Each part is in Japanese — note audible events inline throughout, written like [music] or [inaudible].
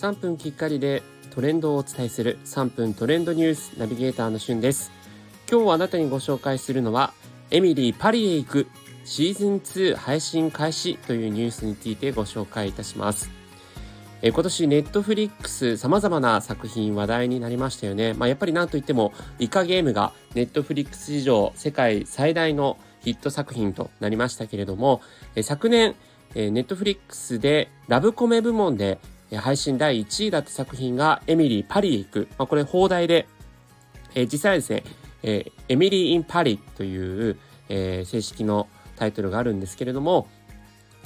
3分きっかりでトレンドをお伝えする3分トレンドニュースナビゲーターのしゅんです今日あなたにご紹介するのはエミリーパリへ行くシーズン2配信開始というニュースについてご紹介いたしますえ今年ネットフリックス様々な作品話題になりましたよね。まあ、やっぱりなんといってもイカゲームがネットフリックス史上世界最大のヒット作品となりましたけれども、え昨年、えネットフリックスでラブコメ部門で配信第1位だった作品がエミリー・パリへ行く。まあ、これ放題で、え実際ですね、え Emily in Paris という、え正式のタイトルがあるんですけれども、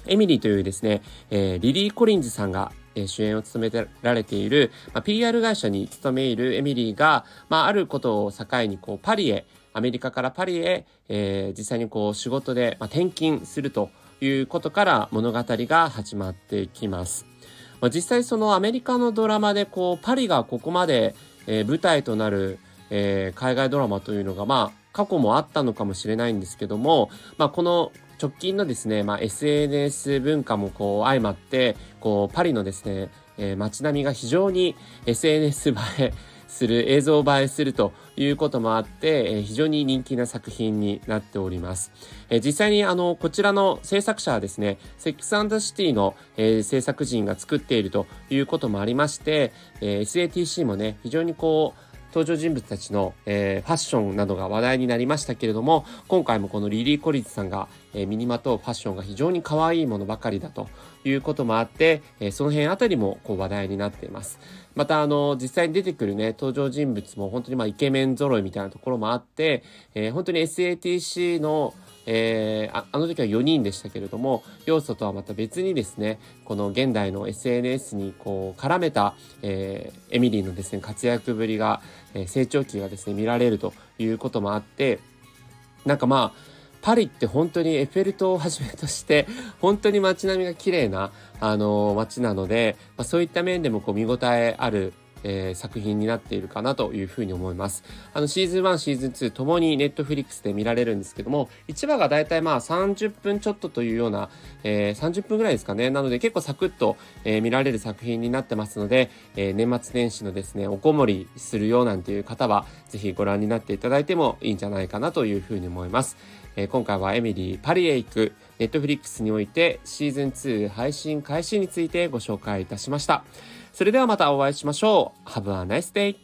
エミリーというですね、えリリー・コリンズさんが主演を務められている、まあ、PR 会社に勤めいるエミリーが、まあ、あることを境にこうパリへアメリカからパリへ、えー、実際にこう仕事で、まあ、転勤するということから物語が始まっていきます。まあ、実際そのアメリカのドラマでこうパリがここまで、えー、舞台となる、えー、海外ドラマというのがまあ過去もあったのかもしれないんですけども、まあ、この直近のですね、まあ、SNS 文化もこう相まって、こうパリのですね、えー、街並みが非常に SNS 映えする、映像映えするということもあって、えー、非常に人気な作品になっております。えー、実際にあの、こちらの制作者はですね、セックスシティの、えー、制作陣が作っているということもありまして、えー、SATC もね、非常にこう、登場人物たちの、えー、ファッションなどが話題になりましたけれども、今回もこのリリー・コリッツさんが、えー、身にまとうファッションが非常に可愛いものばかりだということもあって、えー、その辺あたりもこう話題になっています。また、あの、実際に出てくるね、登場人物も本当にまあイケメン揃いみたいなところもあって、えー、本当に SATC のえー、ああの時は4人でしたけれども要素とはまた別にですねこの現代の SNS にこう絡めた、えー、エミリーのですね活躍ぶりが、えー、成長期がですね見られるということもあってなんかまあパリって本当にエッフェル塔をはじめとして [laughs] 本当に街並みが綺麗なあの街なので、まあ、そういった面でもこう見応えあるえー、作品になっているかなというふうに思います。あの、シーズン1、シーズン2ともにネットフリックスで見られるんですけども、1話がだいたいまあ30分ちょっとというような、えー、30分ぐらいですかね。なので結構サクッと、えー、見られる作品になってますので、えー、年末年始のですね、おこもりするようなんていう方は、ぜひご覧になっていただいてもいいんじゃないかなというふうに思います。えー、今回はエミリーパリへ行くネットフリックスにおいてシーズン2配信開始についてご紹介いたしました。それではまたお会いしましょう。Have a nice day!